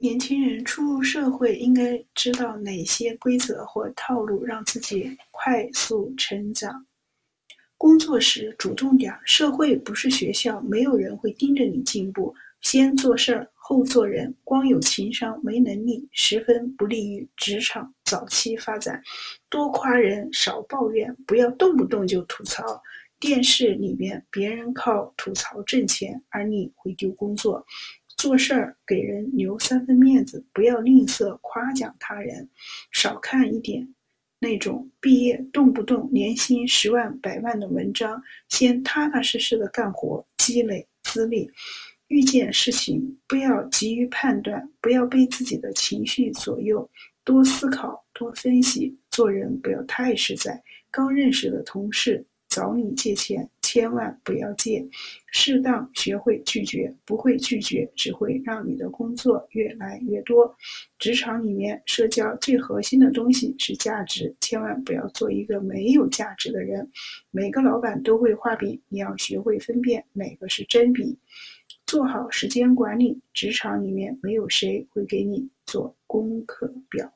年轻人初入社会，应该知道哪些规则或套路让自己快速成长。工作时主动点，社会不是学校，没有人会盯着你进步。先做事儿，后做人。光有情商没能力，十分不利于职场早期发展。多夸人，少抱怨，不要动不动就吐槽。电视里面别人靠吐槽挣钱，而你会丢工作。做事儿给人留三分面子，不要吝啬夸奖他人，少看一点那种毕业动不动年薪十万百万的文章，先踏踏实实的干活，积累资历。遇见事情不要急于判断，不要被自己的情绪左右，多思考，多分析。做人不要太实在，刚认识的同事。找你借钱，千万不要借。适当学会拒绝，不会拒绝，只会让你的工作越来越多。职场里面，社交最核心的东西是价值，千万不要做一个没有价值的人。每个老板都会画饼，你要学会分辨哪个是真饼。做好时间管理，职场里面没有谁会给你做功课表。